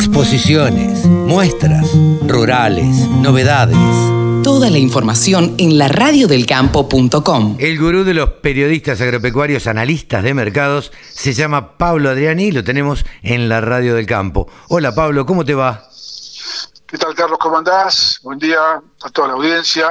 exposiciones, muestras, rurales, novedades. Toda la información en la radiodelcampo.com. El gurú de los periodistas agropecuarios, analistas de mercados, se llama Pablo Adriani y lo tenemos en la Radio del Campo. Hola Pablo, ¿cómo te va? ¿Qué tal Carlos? ¿Cómo andás? Buen día a toda la audiencia.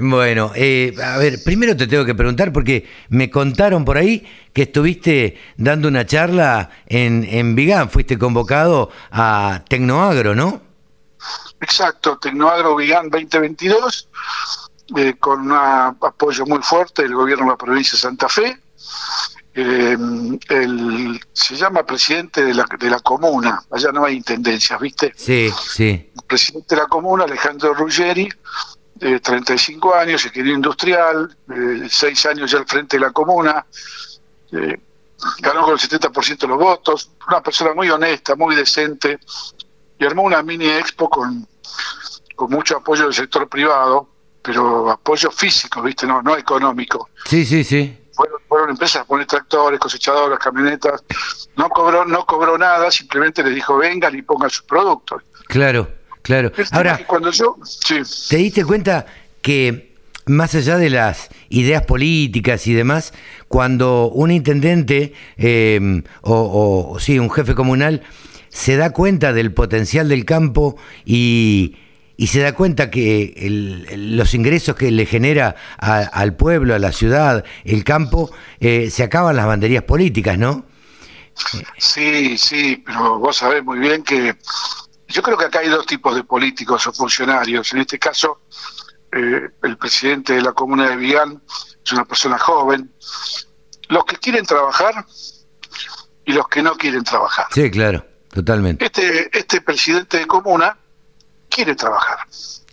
Bueno, eh, a ver, primero te tengo que preguntar porque me contaron por ahí que estuviste dando una charla en, en Vigán, fuiste convocado a Tecnoagro, ¿no? Exacto, Tecnoagro Vigán 2022, eh, con un apoyo muy fuerte del gobierno de la provincia de Santa Fe. Eh, el, se llama presidente de la, de la comuna, allá no hay intendencias, ¿viste? Sí, sí. El presidente de la comuna, Alejandro Ruggeri, de 35 años, ingeniero industrial, eh, seis años ya al frente de la comuna, eh, ganó con el 70% de los votos, una persona muy honesta, muy decente, y armó una mini expo con, con mucho apoyo del sector privado, pero apoyo físico, ¿viste? No, no económico. Sí, sí, sí. Fueron, fueron empresas a poner tractores, cosechadoras, camionetas, no cobró, no cobró nada, simplemente les dijo vengan y pongan sus productos. Claro, claro. Ahora, cuando yo, sí, ¿te diste cuenta que más allá de las ideas políticas y demás, cuando un intendente eh, o, o, sí, un jefe comunal se da cuenta del potencial del campo y, y se da cuenta que el- el- los ingresos que le genera a- al pueblo, a la ciudad, el campo, eh, se acaban las banderías políticas, ¿no? Sí, sí, pero vos sabés muy bien que yo creo que acá hay dos tipos de políticos o funcionarios. En este caso, eh, el presidente de la comuna de Vigán es una persona joven. Los que quieren trabajar y los que no quieren trabajar. Sí, claro, totalmente. Este, este presidente de comuna quiere trabajar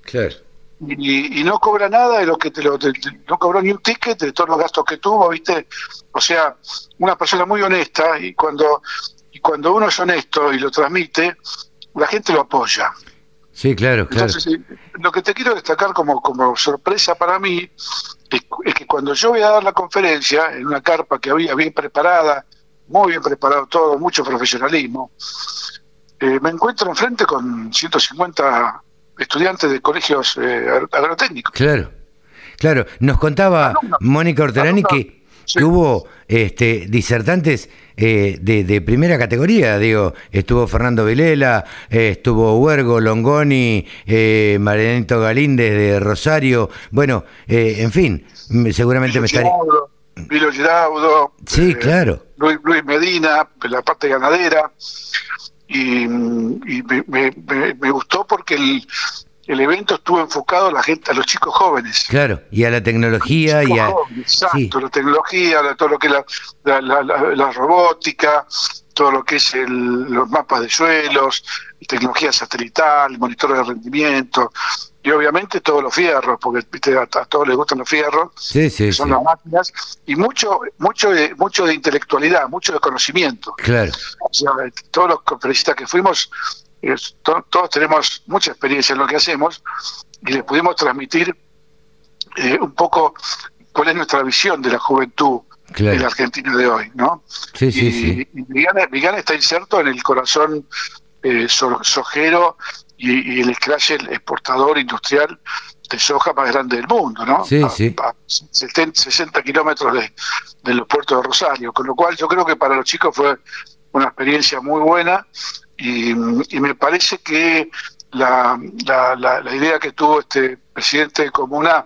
Claro. y, y no cobra nada de lo que te lo te- no cobró ni un ticket de todos los gastos que tuvo, ¿viste? O sea, una persona muy honesta y cuando y cuando uno es honesto y lo transmite, la gente lo apoya. Sí, claro, claro. Entonces, eh, lo que te quiero destacar como, como sorpresa para mí es, es que cuando yo voy a dar la conferencia en una carpa que había bien preparada, muy bien preparado todo, mucho profesionalismo, eh, me encuentro enfrente con 150 estudiantes de colegios eh, agro- agrotécnicos. Claro, claro. Nos contaba. Mónica Orterani Alumnos. que, Sí. que hubo este, disertantes eh, de, de primera categoría. Digo, estuvo Fernando Vilela, eh, estuvo Huergo, Longoni, eh, Marianito Galíndez de Rosario. Bueno, eh, en fin, m- seguramente me estaré. Giraudo, Vilo Giraudo, Sí, eh, claro. Luis, Luis Medina, la parte ganadera, y, mm, y me, me- me- me gustó porque el, el evento estuvo enfocado a la gente, a los chicos jóvenes. Claro, y a la tecnología y a. jóvenes, Exacto, sí. la tecnología, la- todo lo que es la, la, robótica, todo lo que es el- los mapas de suelos, tecnología satelital, monitor de rendimiento, y obviamente todos los fierros, porque ¿viste? a, a todos les gustan los fierros, Sí, sí, que son sí. las máquinas, y mucho, mucho de, mucho de intelectualidad, mucho de conocimiento. Claro, O sea, todos los conferencistas que fuimos, to- todos tenemos mucha experiencia en lo que hacemos y les pudimos transmitir eh, un poco cuál es nuestra visión de la juventud Claro. de la Argentina de hoy, ¿no? sí, sí, y, sí. y Vigana, Vigana está inserto en el corazón eh, so- sojero y, y el escrache exportador industrial de soja más grande del mundo, ¿no? Sí, a, sí. a 70, 60 kilómetros de, de los puertos de Rosario, con lo cual yo creo que para los chicos fue una experiencia muy buena y, y me parece que la, la, la- la idea que tuvo este presidente de comuna,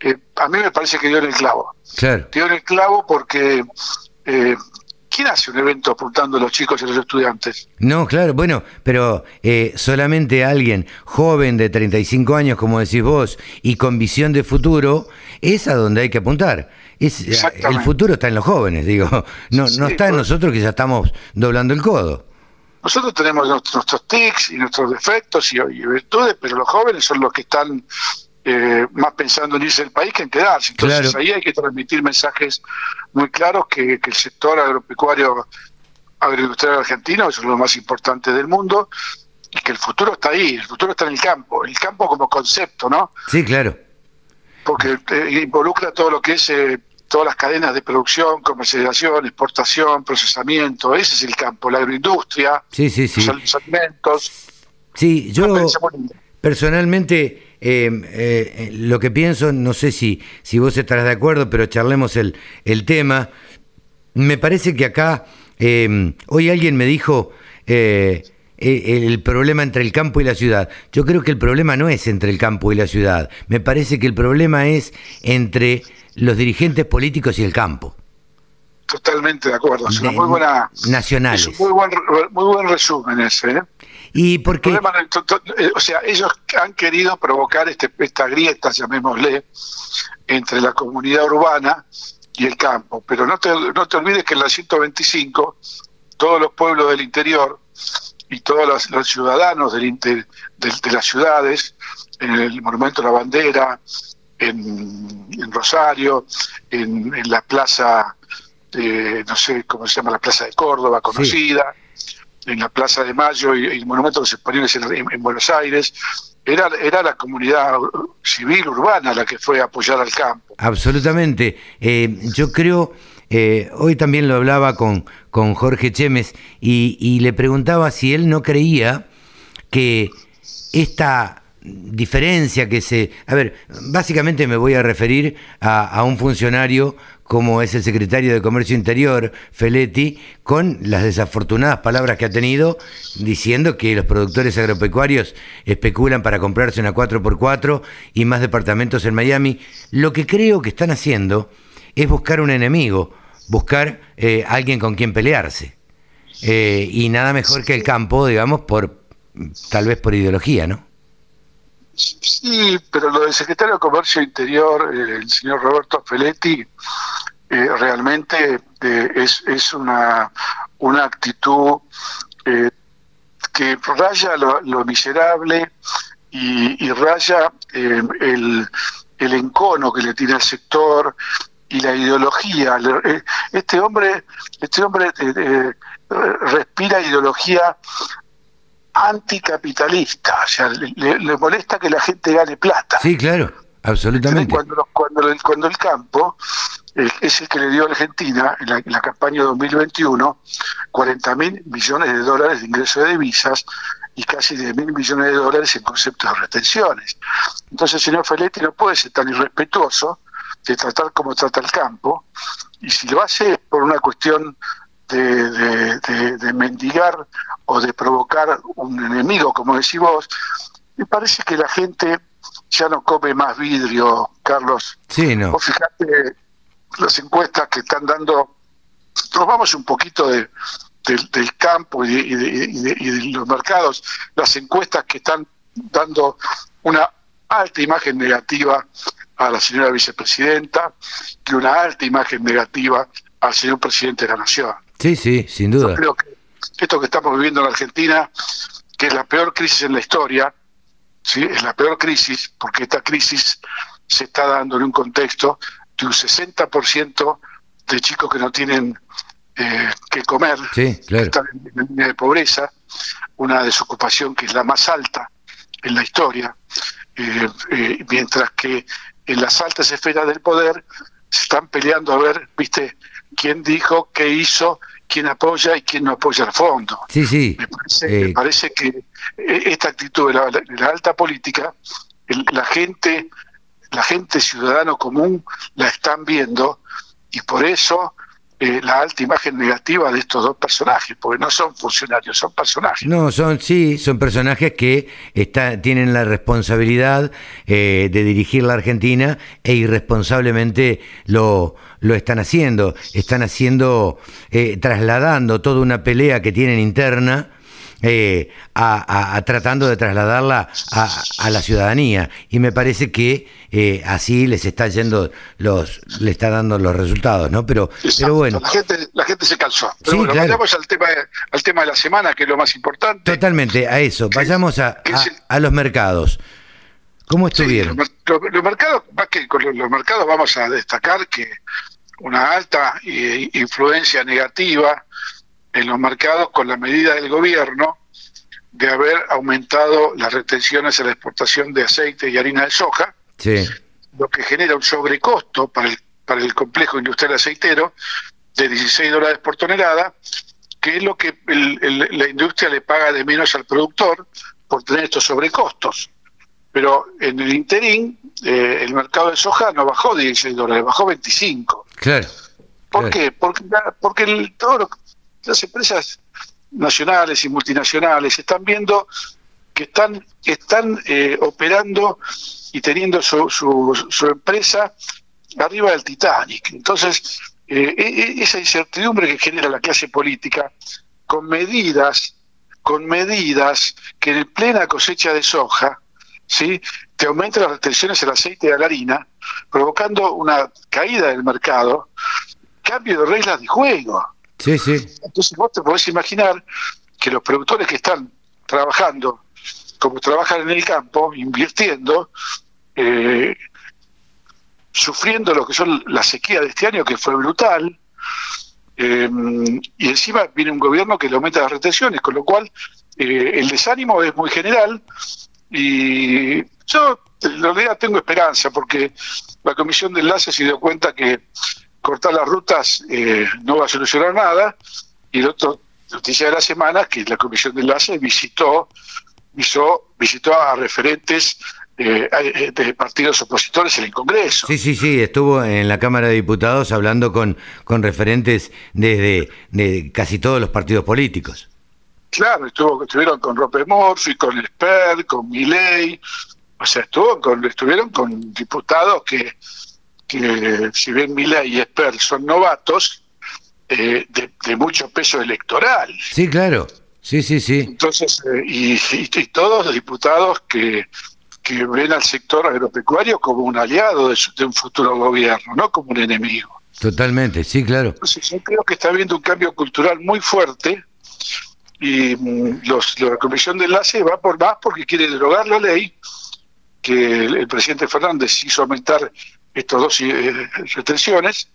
eh, a mí me parece que dio en el clavo Claro. dio en el clavo porque eh, ¿quién hace un evento apuntando a los chicos y a los estudiantes? No, claro, bueno, pero eh, solamente alguien joven de 35 años, como decís vos, y con visión de futuro, es a donde hay que apuntar. Es, eh, el futuro está en los jóvenes, digo, no, Sí, no está en nosotros que ya estamos doblando el codo. Nosotros tenemos nuestros, tics y nuestros defectos y, y virtudes, pero los jóvenes son los que están eh, más pensando en irse del país que en quedarse. Entonces Claro. ahí hay que transmitir mensajes muy claros que, que el sector agropecuario agroindustrial argentino es uno de los más importantes del mundo y que el futuro está ahí, el futuro está en el campo, el campo como concepto, ¿no? Sí, claro, porque eh, involucra todo lo que es eh, todas las cadenas de producción, comercialización, exportación, procesamiento, ese es el campo, la agroindustria, sí, sí, sí. los alimentos. Sí, yo personalmente eh, eh, lo que pienso, no sé si, si vos estarás de acuerdo, pero charlemos el, el tema. Me parece que acá, eh, hoy alguien me dijo el problema entre el campo y la ciudad. Yo creo que el problema no es entre el campo y la ciudad. Me parece que el problema es entre los dirigentes políticos y el campo. Totalmente de acuerdo. Es una muy buena. Nacionales. Es un muy buen, muy buen resumen ese. ¿eh? Y porque. Eh, o sea, ellos han querido provocar este, esta grieta, llamémosle, entre la comunidad urbana y el campo. Pero no te, no te olvides que en la 125, todos los pueblos del interior y todos los, ciudadanos del, de, de las ciudades, en el Monumento a la Bandera, en, Rosario, en, la plaza, de, no sé cómo se llama, la plaza de Córdoba, conocida, en la plaza de Mayo y, el Monumento de los Españoles en, Buenos Aires. Era, era la comunidad civil urbana la que fue a apoyar al campo. Absolutamente. Eh, yo creo, eh, hoy también lo hablaba con, con Jorge Chemes y, le preguntaba si él no creía que esta diferencia que se... A ver, básicamente me voy a referir a, un funcionario como es el secretario de Comercio Interior, Feletti, con las desafortunadas palabras que ha tenido diciendo que los productores agropecuarios especulan para comprarse una 4x4 y más departamentos en Miami. Lo que creo que están haciendo es buscar un enemigo, buscar eh, alguien con quien pelearse. Eh, y nada mejor que el campo, digamos, por tal vez por ideología, ¿no? Sí, pero lo del secretario de Comercio Interior, eh, el señor Roberto Feletti, eh, realmente eh, es, es una, una actitud que raya lo, miserable y, raya el, el encono que le tiene al sector y la ideología. Este hombre, este hombre respira ideología anticapitalista, o sea, le, molesta que la gente gane plata. Sí, claro, absolutamente. Cuando, cuando, el, cuando el campo es el que le dio a Argentina en la, en la campaña 2021 40 mil millones de dólares de ingreso de divisas y casi 10 mil millones de dólares en conceptos de retenciones. Entonces el señor Feletti no puede ser tan irrespetuoso de tratar como trata el campo, y si lo hace por una cuestión de, de, mendigar o de provocar un enemigo, como decís vos, me parece que la gente ya no come más vidrio, Carlos. Sí, no. Vos fijate las encuestas que están dando, nos vamos un poquito de, del campo y de, los mercados, las encuestas que están dando una alta imagen negativa a la señora vicepresidenta y una alta imagen negativa al señor presidente de la Nación. Sí, sí, sin duda. Yo creo que esto que estamos viviendo en Argentina, que es la peor crisis en la historia, ¿sí? es la peor crisis, porque esta crisis se está dando en un contexto de un 60% de chicos que no tienen eh, que comer, que están en la línea de pobreza, una desocupación que es la más alta en la historia, eh, eh, mientras que en las altas esferas del poder se están peleando a ver, viste, quién dijo, qué hizo, quién apoya y quién no apoya al fondo. Sí, sí. Me parece, eh, que eh, esta actitud de la, alta política, la gente, la gente ciudadano común la están viendo y por eso eh, la alta imagen negativa de estos dos personajes, porque no son funcionarios, son personajes. No, son sí, son personajes que está, tienen la responsabilidad de dirigir la Argentina e irresponsablemente lo, lo están haciendo, están haciendo, eh, trasladando toda una pelea que tienen interna. Eh, a, tratando de trasladarla a, la ciudadanía. Y me parece que eh, así les está yendo los le está dando los resultados no pero pero bueno. La gente la gente se cansó pero bueno, vayamos al tema al tema de la semana que es lo más importante. Totalmente a eso. Vayamos a, a, los mercados. Cómo estuvieron los, mercados más que con los mercados vamos a destacar que una alta influencia negativa en los mercados con la medida del gobierno de haber aumentado las retenciones a la exportación de aceite y harina de soja, lo que genera un sobrecosto para el para el complejo industrial aceitero de 16 dólares por tonelada, que es lo que la industria le paga de menos al productor por tener estos sobrecostos. Pero en el interín, eh, el mercado de soja no bajó 16 dólares, bajó 25. Claro. ¿Por qué? Porque, porque el, todo las empresas nacionales y multinacionales están viendo que están, están eh, operando y teniendo su, su, empresa arriba del Titanic. Entonces, eh, e, e, esa incertidumbre que genera la clase política, con medidas, con medidas que en plena cosecha de soja, ¿sí? te aumentan las restricciones al aceite y a la harina, provocando una caída del mercado, cambio de reglas de juego. Sí, sí. Entonces vos te podés imaginar que los productores que están trabajando como trabajan en el campo, invirtiendo, eh, sufriendo lo que son la sequía de este año, que fue brutal, eh, y encima viene un gobierno que le aumenta las retenciones, con lo cual eh, el desánimo es muy general, y yo en realidad tengo esperanza, porque la comisión de enlace se dio cuenta que cortar las rutas no va a solucionar nada, y el otro noticia de la semana que la comisión de enlace visitó visitó, visitó a referentes eh, eh, de partidos opositores en el Congreso. Sí, sí, sí, estuvo en la Cámara de Diputados hablando con, con referentes desde de casi todos los partidos políticos. Claro, estuvo, estuvieron con Rope Morphy, con Esper, con Miley, o sea, estuvo con, estuvieron con diputados que, que si bien Miley y Esper son novatos, eh, de, de mucho peso electoral. Sí, claro. Sí, sí, sí. Entonces, eh, y, todos los diputados que, que ven al sector agropecuario como un aliado de, un futuro gobierno, no como un enemigo. Totalmente, sí, claro. Entonces, yo creo que está habiendo un cambio cultural muy fuerte y mm, los, la Comisión de Enlace va por más porque quiere derogar la ley que el, presidente Fernández hizo aumentar estas dos eh, retenciones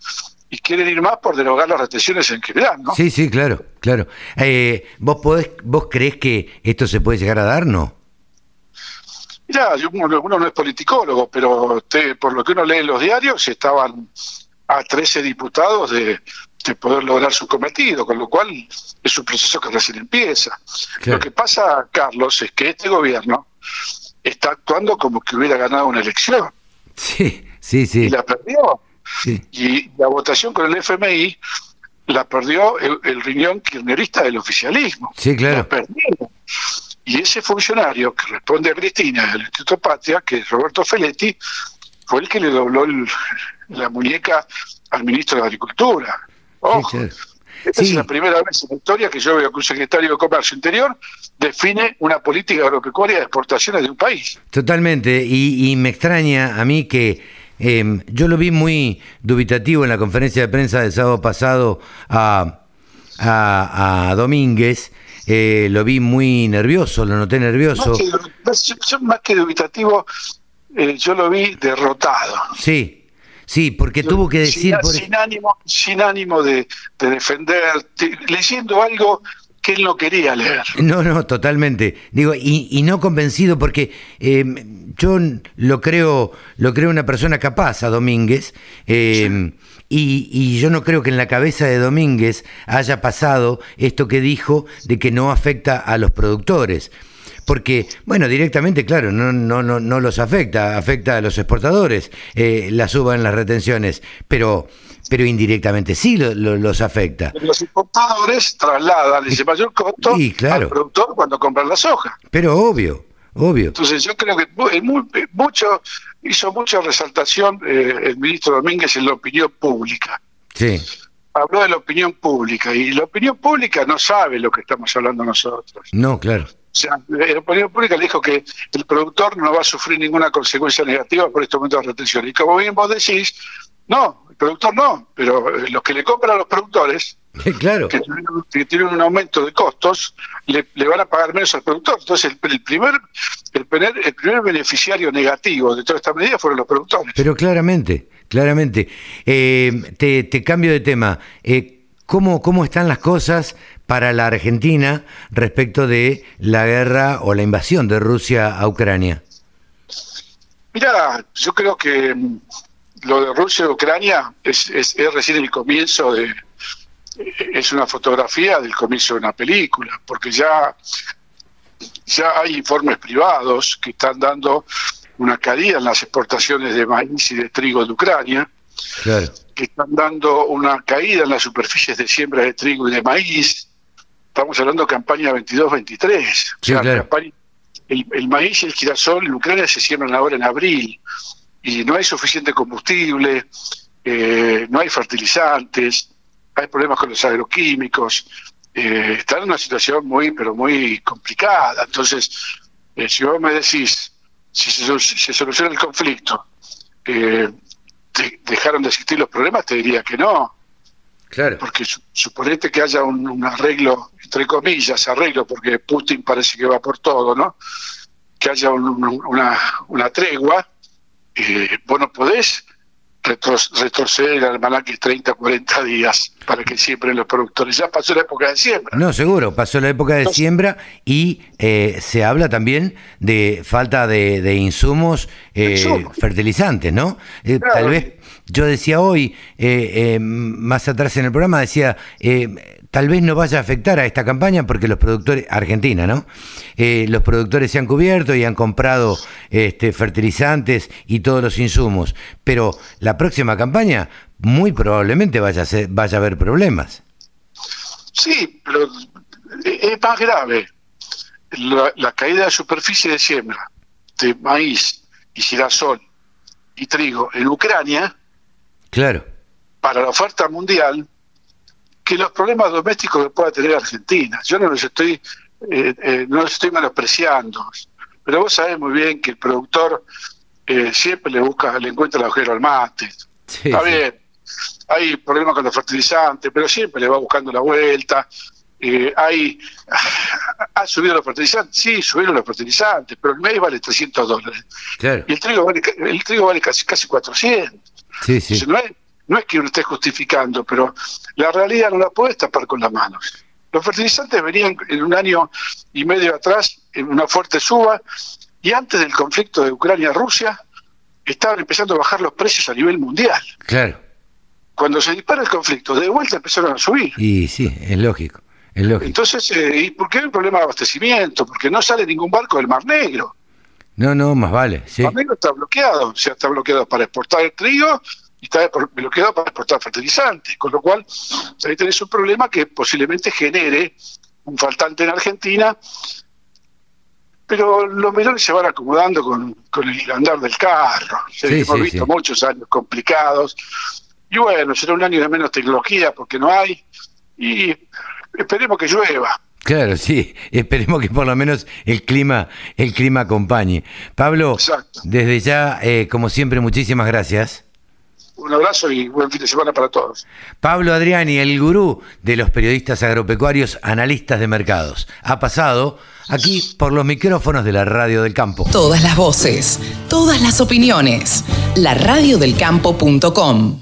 y quieren ir más por derogar las retenciones en general, ¿no? Sí, sí, claro, claro. Eh, ¿vos, podés, ¿Vos crees que esto se puede llegar a dar, no? Mira, uno, no es politicólogo, pero por lo que uno lee en los diarios, estaban a 13 diputados de, poder lograr su cometido, con lo cual es un proceso que recién empieza. Lo que pasa, Carlos, es que este gobierno está actuando como que hubiera ganado una elección. Sí, sí, sí. Y la perdió. Y la votación con el FMI la perdió el, riñón kirchnerista del oficialismo. Sí, claro. Y ese funcionario que responde a Cristina del Instituto Patria, que es Roberto Feletti, fue el que le dobló la muñeca al ministro de Agricultura. Esta es la primera vez en la historia que yo veo que un secretario de Comercio Interior define una política agropecuaria de exportaciones de un país. Totalmente, y me extraña a mí que Em, yo lo vi muy dubitativo en la conferencia de prensa del sábado pasado a, a, Domínguez. Eh, lo vi muy nervioso, lo noté nervioso. Más que, dubitativo, eh, yo lo vi derrotado. Sí, sí, porque tuvo que decir... Sin, ánimo, sin ánimo de, defender, leyendo algo que él no quería leer. No, no, totalmente. Digo, y, y no convencido porque eh, yo lo creo, lo creo una persona capaz a Domínguez. Eh, y, y, yo no creo que en la cabeza de Domínguez haya pasado esto que dijo de que no afecta a los productores. Porque, bueno, directamente, claro, no, no, no, no los afecta, afecta a los exportadores, eh, la suba en las retenciones, pero pero indirectamente sí los afecta. Los importadores trasladan ese mayor costo al productor cuando compran la soja. Pero obvio, obvio. Entonces yo creo que mucho hizo mucha resaltación eh, el ministro Domínguez en la opinión pública. Sí. Habló de la opinión pública y la opinión pública no sabe lo que estamos hablando nosotros. No, claro. O sea, la opinión pública le dijo que el productor no va a sufrir ninguna consecuencia negativa por este momento de retención. Y como bien vos decís, no, productor no, pero eh, los que le compran a los productores, claro. que, tienen, un aumento de costos, le, van a pagar menos al productor. Entonces, el, primer, el, primer, el primer beneficiario negativo de toda esta medida fueron los productores. Pero claramente, claramente. Eh, te, cambio de tema. Eh, ¿cómo, ¿Cómo están las cosas para la Argentina respecto de la guerra o la invasión de Rusia a Ucrania? Mira, yo creo que lo de Rusia y Ucrania es, es, es recién el comienzo de, es una fotografía del comienzo de una película, porque ya, ya hay informes privados que están dando una caída en las exportaciones de maíz y de trigo de Ucrania, que están dando una caída en las superficies de siembra de trigo y de maíz. Estamos hablando de campaña 22-23. el, el, maíz y el girasol en Ucrania se siembran ahora en abril y no hay suficiente combustible, eh, no hay fertilizantes, hay problemas con los agroquímicos, eh, están en una situación muy, pero muy complicada. Entonces, eh, si vos me decís, si se, soluciona el conflicto, eh, dejaron de existir los problemas, te diría que no. Porque suponete que haya un, arreglo, entre comillas, arreglo, porque Putin parece que va por todo, ¿no? Que haya una, una tregua, eh, vos no podés retorcer el almanaque 30, 40 días para que siembren los productores. Ya pasó la época de siembra. No, seguro, pasó la época de siembra y eh, se habla también de falta de, insumos eh, fertilizantes, ¿no? Eh, tal vez yo decía hoy, más atrás en el programa, decía tal vez no vaya a afectar a esta campaña porque los productores, Argentina, ¿no? Eh, los productores se han cubierto y han comprado este, fertilizantes y todos los insumos, pero la próxima campaña muy probablemente vaya a, ser, vaya a haber problemas. Sí, pero es más grave. La, la caída de superficie de siembra de maíz y girasol y trigo en Ucrania, claro. para la oferta mundial, que los problemas domésticos que pueda tener Argentina. Yo no los estoy, eh, eh, no los estoy menospreciando, pero vos sabés muy bien que el productor eh, siempre le busca, le encuentra el agujero al mate. Está bien, hay problemas con los fertilizantes, pero siempre le va buscando la vuelta. hay, ¿Ha subido los fertilizantes? Sí, subieron los fertilizantes, pero el maíz vale 300 dólares. Y el trigo vale, el trigo vale casi, casi 400. Sí, sí. no, es, no es que uno esté justificando, pero la realidad no la puede tapar con las manos. Los fertilizantes venían en un año y medio atrás en una fuerte suba y antes del conflicto de Ucrania-Rusia estaban empezando a bajar los precios a nivel mundial. Claro. Cuando se dispara el conflicto, de vuelta empezaron a subir. Y sí, es lógico. Es lógico. Entonces, eh, ¿y por qué hay un problema de abastecimiento? Porque no sale ningún barco del Mar Negro. No, no, más vale. Sí. El Mar Negro está bloqueado, o sea, está bloqueado para exportar el trigo y está bloqueado para exportar fertilizantes, con lo cual ahí tenés un problema que posiblemente genere un faltante en Argentina, pero los menores se van acomodando con, el andar del carro. hemos visto muchos años complicados, y bueno, será un año de menos tecnología porque no hay, y esperemos que llueva. Claro, sí, esperemos que por lo menos el clima, el clima acompañe. Pablo, desde ya, eh, como siempre, muchísimas gracias. Un abrazo y buen fin de semana para todos. Pablo Adriani, el gurú de los periodistas agropecuarios, analistas de mercados, ha pasado aquí por los micrófonos de la Radio del Campo. Todas las voces, todas las opiniones. La radiodelcampo.com.